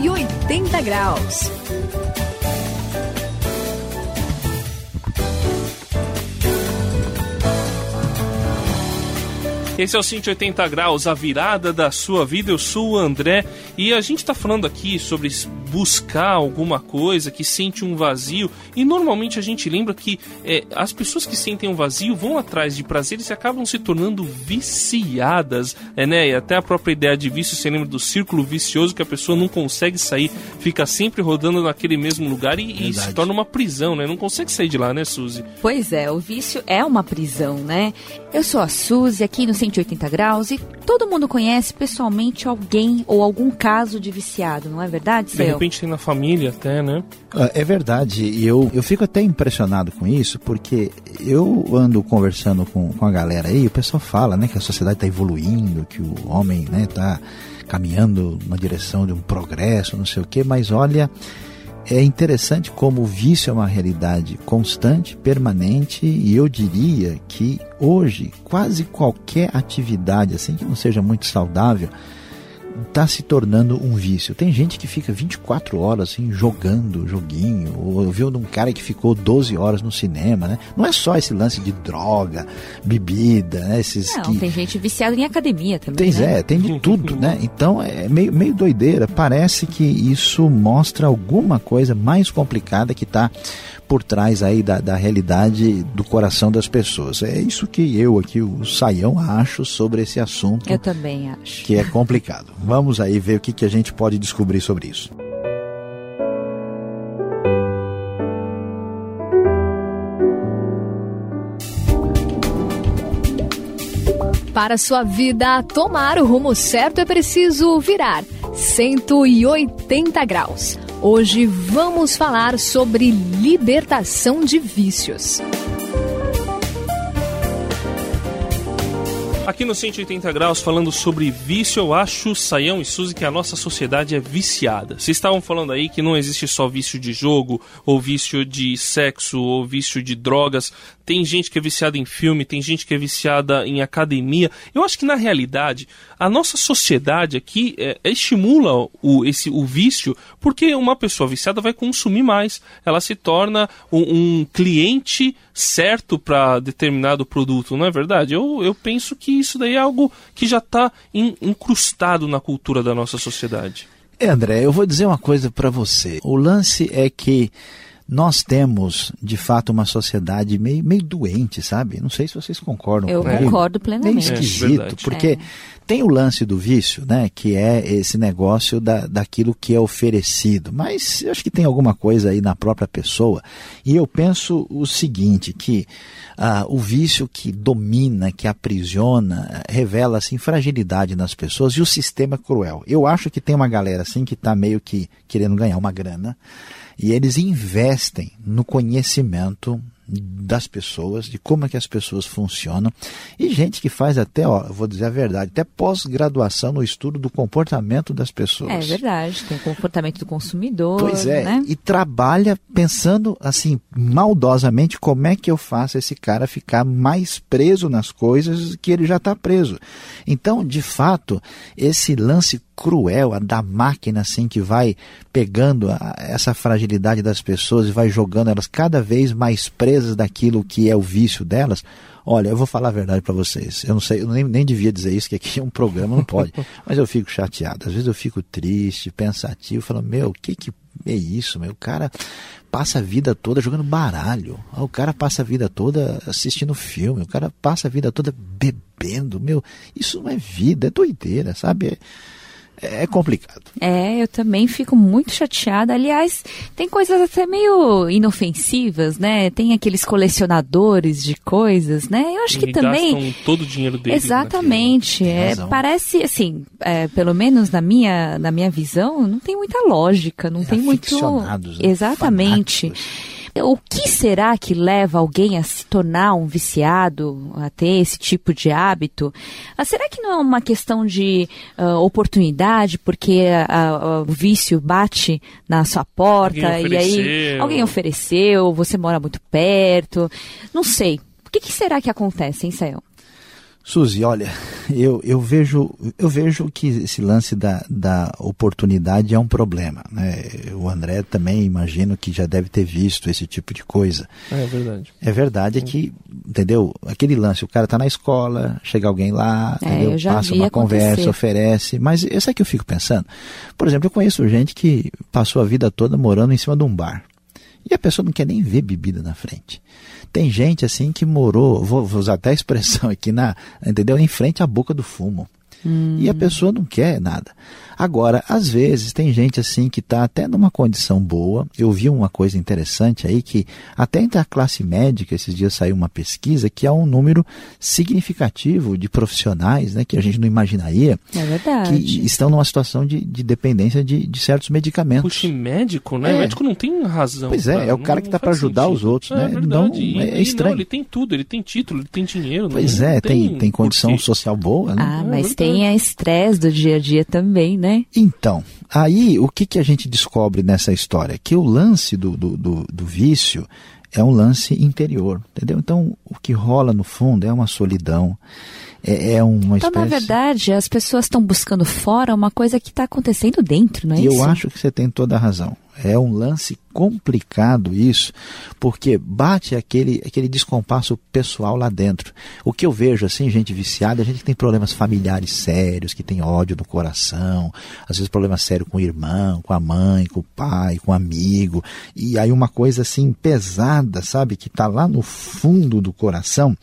180 graus. Esse é o 180 graus, a virada da sua vida. Eu sou o André e a gente está falando aqui sobre buscar alguma coisa que sente um vazio e normalmente a gente lembra que é, as pessoas que sentem um vazio vão atrás de prazeres e acabam se tornando viciadas, é, né? E até a própria ideia de vício, você lembra do círculo vicioso que a pessoa não consegue sair, fica sempre rodando naquele mesmo lugar e, e se torna uma prisão, né? Não consegue sair de lá, né, Suzy? Pois é, o vício é uma prisão, né? Eu sou a Suzy, aqui no 180 graus e todo mundo conhece pessoalmente alguém ou algum caso de viciado, não é verdade, De repente tem na família até, né? Ah, É verdade, e eu, eu fico até impressionado com isso, porque eu ando conversando com, com a galera aí, o pessoal fala né, que a sociedade está evoluindo, que o homem né, tá caminhando na direção de um progresso, não sei o quê, mas olha, é interessante como o vício é uma realidade constante, permanente, e eu diria que hoje quase qualquer atividade assim que não seja muito saudável está se tornando um vício. Tem gente que fica 24 horas assim jogando joguinho, ou eu vi um cara que ficou 12 horas no cinema, né? Não é só esse lance de droga, bebida, né? Esses Não, que... tem gente viciada em academia também. Tem, né? é, tem de tudo, né? Então é meio, meio doideira. Parece que isso mostra alguma coisa mais complicada que está por trás aí da, da realidade do coração das pessoas. É isso que eu aqui, o Saião, acho sobre esse assunto. Eu também acho. Que é complicado. Vamos aí ver o que, que a gente pode descobrir sobre isso. Para sua vida tomar o rumo certo é preciso virar 180 graus. Hoje vamos falar sobre libertação de vícios. Aqui no 180 graus, falando sobre vício, eu acho, Saião e Suzy, que a nossa sociedade é viciada. Vocês estavam falando aí que não existe só vício de jogo, ou vício de sexo, ou vício de drogas. Tem gente que é viciada em filme, tem gente que é viciada em academia. Eu acho que, na realidade, a nossa sociedade aqui é, estimula o, esse, o vício, porque uma pessoa viciada vai consumir mais. Ela se torna um, um cliente certo para determinado produto, não é verdade? Eu, eu penso que isso daí é algo que já está incrustado na cultura da nossa sociedade. É, André, eu vou dizer uma coisa para você. O lance é que nós temos, de fato, uma sociedade meio, meio doente, sabe? Não sei se vocês concordam Eu comigo. concordo plenamente. Meio esquisito, É, porque É. tem o lance do vício, né? Que é esse negócio da, daquilo que é oferecido. Mas eu acho que tem alguma coisa aí na própria pessoa. E eu penso o seguinte, que ah, o vício que domina, que aprisiona, revela assim, fragilidade nas pessoas e o sistema é cruel. Eu acho que tem uma galera assim que está meio que querendo ganhar uma grana e eles investem no conhecimento das pessoas, de como é que as pessoas funcionam, e gente que faz até, ó, vou dizer a verdade, até pós-graduação no estudo do comportamento das pessoas. É verdade, tem o comportamento do consumidor. Pois é, né? e trabalha pensando assim, maldosamente, como é que eu faço esse cara ficar mais preso nas coisas que ele já está preso. Então, de fato, esse lance cruel, a da máquina assim que vai pegando a, essa fragilidade das pessoas e vai jogando elas cada vez mais presas daquilo que é o vício delas. Olha, eu vou falar a verdade para vocês. Eu não sei, eu nem, nem devia dizer isso, que aqui é um programa, não pode. Mas eu fico chateado. Às vezes eu fico triste, pensativo, falando, meu, o que que é isso, meu? O cara passa a vida toda jogando baralho. O cara passa a vida toda assistindo filme. O cara passa a vida toda bebendo. Meu, isso não é vida, é doideira, sabe? É, é complicado. É, eu também fico muito chateada. Aliás, tem coisas até meio inofensivas, né? Tem aqueles colecionadores de coisas, né? Eu acho que E também. gastam todo o dinheiro deles Exatamente. É, parece assim, é, pelo menos na minha, na minha visão, não tem muita lógica, não É, tem muito. né? Exatamente. Fanáticos. O que será que leva alguém a se tornar um viciado, a ter esse tipo de hábito? Ah, será que não é uma questão de ah, oportunidade, porque ah, ah, o vício bate na sua porta e aí alguém ofereceu, você mora muito perto? Não sei. O que, que será que acontece, hein, Sayão? Suzy, olha, eu, eu, vejo, eu vejo que esse lance da, da oportunidade é um problema. Né? O André também imagino que já deve ter visto esse tipo de coisa. É verdade. É verdade é que, entendeu? Aquele lance, o cara está na escola, chega alguém lá, é, passa uma acontecer. conversa, oferece. Mas isso é que eu fico pensando. Por exemplo, eu conheço gente que passou a vida toda morando em cima de um bar. E a pessoa não quer nem ver bebida na frente. Tem gente assim que morou, vou, vou usar até a expressão aqui, na, entendeu? Em frente à boca do fumo. Hum. E a pessoa não quer nada. Agora, às vezes, tem gente assim que está até numa condição boa. Eu vi uma coisa interessante aí que até entre a classe médica, esses dias saiu uma pesquisa que há um número significativo de profissionais né, que a gente não imaginaria é que estão numa situação de, de dependência de, de, certos medicamentos. Puxa, médico, né? É. Médico não tem razão. Pois é, cara. é o cara que está para ajudar sentido. os outros, é, né? Verdade. Então, é, estranho. Não, ele tem tudo, ele tem título, ele tem dinheiro. Pois é, tem, tem, tem condição social boa. Né? Ah, mas tem a estresse do dia a dia também, né? Então, aí o que, que a gente descobre nessa história? Que o lance do, do, do, do vício é um lance interior, entendeu? Então, o que rola no fundo é uma solidão, é, é uma então, espécie... na verdade, as pessoas estão buscando fora uma coisa que está acontecendo dentro, não é e isso? Eu acho que você tem toda a razão. É um lance complicado isso, porque bate aquele, aquele descompasso pessoal lá dentro. O que eu vejo assim, gente viciada, a gente que tem problemas familiares sérios, que tem ódio no coração, às vezes problema sério com o irmão, com a mãe, com o pai, com o amigo, e aí uma coisa assim pesada, sabe, que está lá no fundo do coração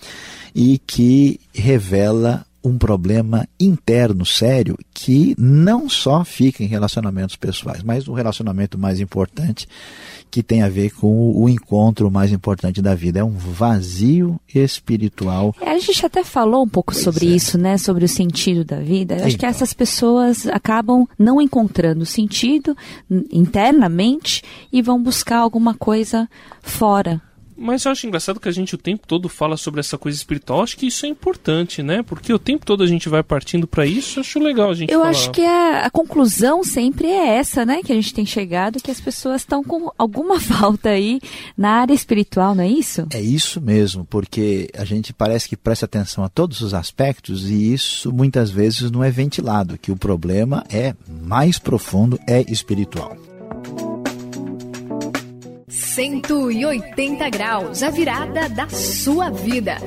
e que revela um problema interno sério que não só fica em relacionamentos pessoais, mas o relacionamento mais importante que tem a ver com o encontro mais importante da vida. É um vazio espiritual. É, a gente até falou um pouco pois sobre é. isso, né? Sobre o sentido da vida. Eu acho então. que essas pessoas acabam não encontrando sentido internamente e vão buscar alguma coisa fora mas eu acho engraçado que a gente o tempo todo fala sobre essa coisa espiritual. Acho que isso é importante, né? Porque o tempo todo a gente vai partindo para isso. Acho legal a gente Eu falar. acho que a, a, conclusão sempre é essa, né? Que a gente tem chegado, que as pessoas estão com alguma falta aí na área espiritual, não é isso? É isso mesmo, porque a gente parece que presta atenção a todos os aspectos e isso muitas vezes não é ventilado, que o problema é mais profundo, é espiritual. 180 graus, a virada da sua vida.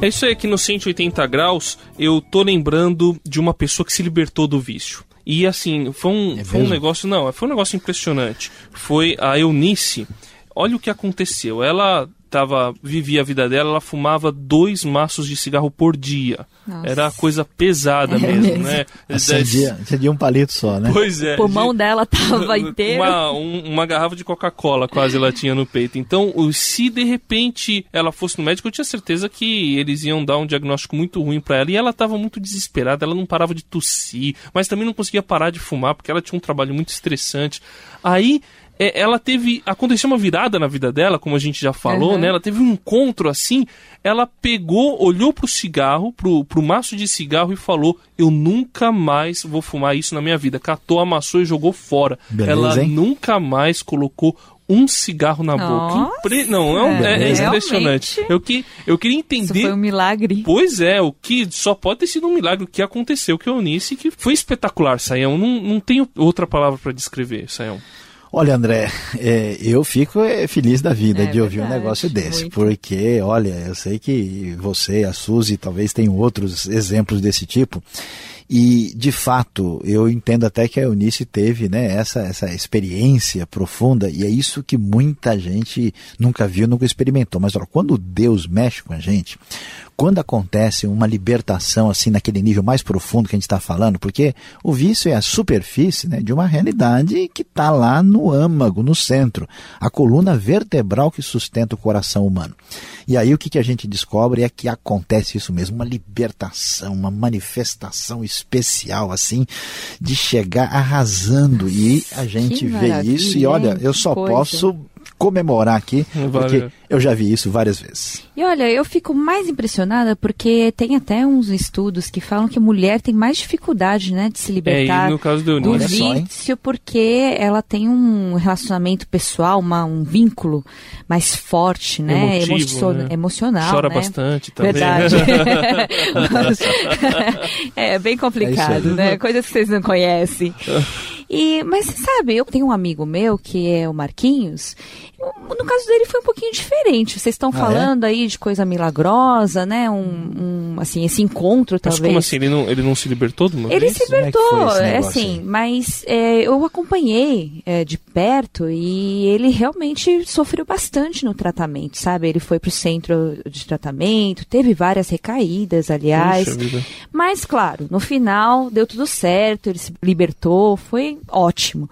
É isso aí, aqui no 180 graus, eu tô lembrando de uma pessoa que se libertou do vício. E assim, foi um, é foi um negócio, não, foi um negócio impressionante. Foi a Eunice. Olha o que aconteceu. Ela tava, vivia a vida dela, ela fumava dois maços de cigarro por dia. Nossa. Era coisa pesada é mesmo, mesmo, né? Acendia, acendia um palito só, né? Pois é. O pulmão de, dela tava inteiro. Uma, um, uma garrafa de Coca-Cola quase ela tinha no peito. Então, se de repente ela fosse no médico, eu tinha certeza que eles iam dar um diagnóstico muito ruim para ela. E ela tava muito desesperada, ela não parava de tossir, mas também não conseguia parar de fumar, porque ela tinha um trabalho muito estressante. Aí é, ela teve. Aconteceu uma virada na vida dela, como a gente já falou, uhum. né? Ela teve um encontro assim. Ela pegou, olhou pro cigarro, pro, pro maço de cigarro e falou: Eu nunca mais vou fumar isso na minha vida. Catou, amassou e jogou fora. Beleza, ela hein? nunca mais colocou um cigarro na Nossa, boca. Impre... Não, é, um, é, é impressionante. Eu, que, eu queria entender. Isso foi um milagre. Pois é, o que só pode ter sido um milagre o que aconteceu com a Eunice, que foi espetacular, Saião. Não, não tenho outra palavra para descrever, Saião. Olha, André, é, eu fico é, feliz da vida é de ouvir um negócio desse, muito. porque, olha, eu sei que você, a Suzy, talvez tenham outros exemplos desse tipo. E, de fato, eu entendo até que a Eunice teve né, essa, essa experiência profunda, e é isso que muita gente nunca viu, nunca experimentou. Mas, olha, quando Deus mexe com a gente, quando acontece uma libertação assim naquele nível mais profundo que a gente está falando, porque o vício é a superfície né, de uma realidade que está lá no âmago, no centro, a coluna vertebral que sustenta o coração humano. E aí o que, que a gente descobre é que acontece isso mesmo, uma libertação, uma manifestação especial assim, de chegar arrasando. E a gente vê isso e olha, eu só posso comemorar aqui, porque eu já vi isso várias vezes. E olha, eu fico mais impressionada porque tem até uns estudos que falam que a mulher tem mais dificuldade, né, de se libertar é, no caso do, do vício, porque ela tem um relacionamento pessoal, uma, um vínculo mais forte, né, Emotivo, né? emocional. Chora né? bastante também. Verdade. é bem complicado, é né? Coisas que vocês não conhecem. E, mas sabe, eu tenho um amigo meu que é o Marquinhos. No caso dele foi um pouquinho diferente. Vocês estão ah, falando é? aí de coisa milagrosa, né? Um, um, assim, esse encontro talvez. Mas como assim? Ele não, ele não se libertou de uma Ele vez? se libertou, é, é assim, mas é, eu acompanhei é, de perto e ele realmente sofreu bastante no tratamento, sabe? Ele foi pro centro de tratamento, teve várias recaídas, aliás. Mas, claro, no final deu tudo certo, ele se libertou, foi ótimo.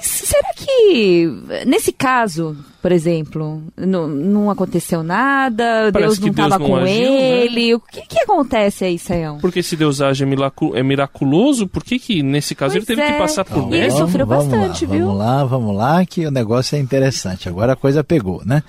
Mas será que, nesse caso, por exemplo, não, não aconteceu nada, Parece Deus não estava com agiu, né? ele? Né? O que, que acontece aí, Sayão? Porque se Deus age é, é miraculoso, por que, que nesse caso pois ele teve é. que passar por então, Ele sofreu vamos bastante, lá, viu? Vamos lá, vamos lá, que o negócio é interessante. Agora a coisa pegou, né?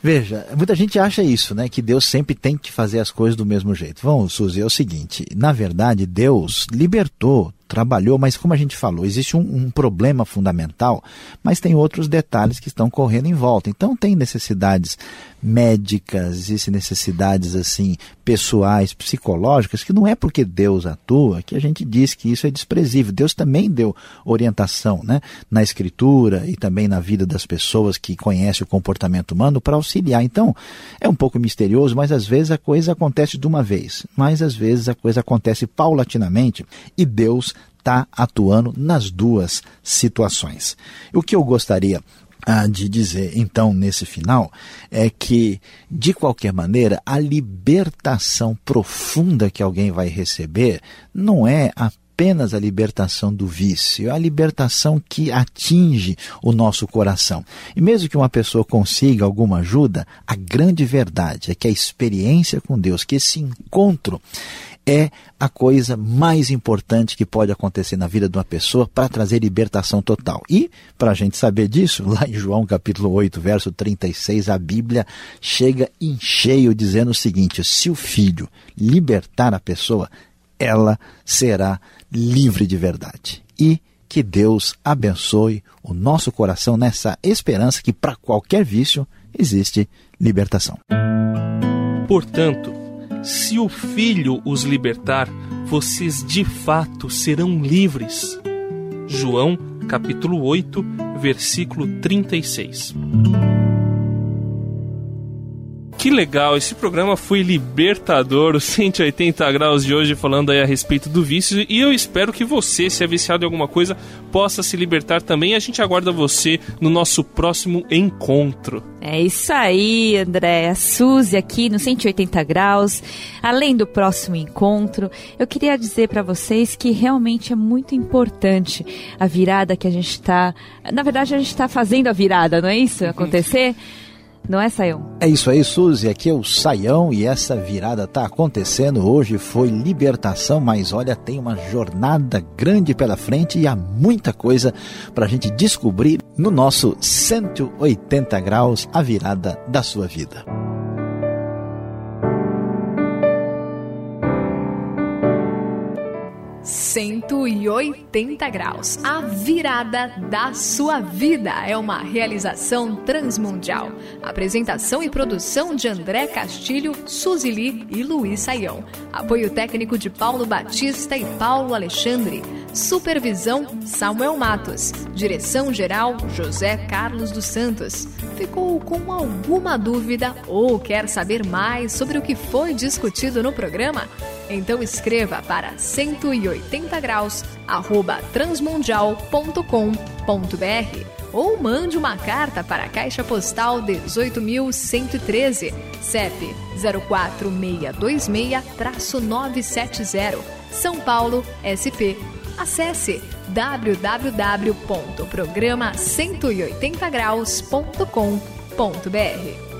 Veja, muita gente acha isso, né? Que Deus sempre tem que fazer as coisas do mesmo jeito. Vamos, Suzy, é o seguinte: na verdade, Deus libertou trabalhou, mas como a gente falou, existe um, um, problema fundamental, mas tem outros detalhes que estão correndo em volta. Então tem necessidades médicas, existem necessidades assim pessoais, psicológicas, que não é porque Deus atua que a gente diz que isso é desprezível. Deus também deu orientação né, na escritura e também na vida das pessoas que conhecem o comportamento humano para auxiliar. Então é um pouco misterioso, mas às vezes a coisa acontece de uma vez, mas às vezes a coisa acontece paulatinamente e Deus está atuando nas duas situações. O que eu gostaria ah, de dizer, então, nesse final, é que, de qualquer maneira, a libertação profunda que alguém vai receber não é apenas a libertação do vício, é a libertação que atinge o nosso coração. E mesmo que uma pessoa consiga alguma ajuda, a grande verdade é que a experiência com Deus, que esse encontro, é a coisa mais importante que pode acontecer na vida de uma pessoa para trazer libertação total. E, para a gente saber disso, lá em João capítulo 8, verso 36, a Bíblia chega em cheio dizendo o seguinte: se o filho libertar a pessoa, ela será livre de verdade. E que Deus abençoe o nosso coração nessa esperança que para qualquer vício existe libertação. Portanto, se o Filho os libertar, vocês de fato serão livres. João, capítulo 8, versículo 36. Que legal, esse programa foi libertador, o 180 graus de hoje falando aí a respeito do vício e eu espero que você, se é viciado em alguma coisa, possa se libertar também. A gente aguarda você no nosso próximo encontro. É isso aí, André. A Suzy aqui no 180 graus. Além do próximo encontro, eu queria dizer para vocês que realmente é muito importante a virada que a gente está. Na verdade, a gente está fazendo a virada, não é isso? Acontecer? Não é, Saião? É isso aí, Suzy. Aqui é o Saião e essa virada está acontecendo. Hoje foi libertação, mas olha, tem uma jornada grande pela frente e há muita coisa para a gente descobrir no nosso 180 graus, a virada da sua vida. 180 graus. A virada da sua vida é uma realização transmundial. Apresentação e produção de André Castilho, Suzili e Luiz Saião. Apoio técnico de Paulo Batista e Paulo Alexandre. Supervisão Samuel Matos. Direção geral José Carlos dos Santos. Ficou com alguma dúvida ou quer saber mais sobre o que foi discutido no programa? Então escreva para 180 graus arroba transmundial.com.br ou mande uma carta para a Caixa Postal 18.113, CEP 04626-970, São Paulo, SP. Acesse www.programa180graus.com.br.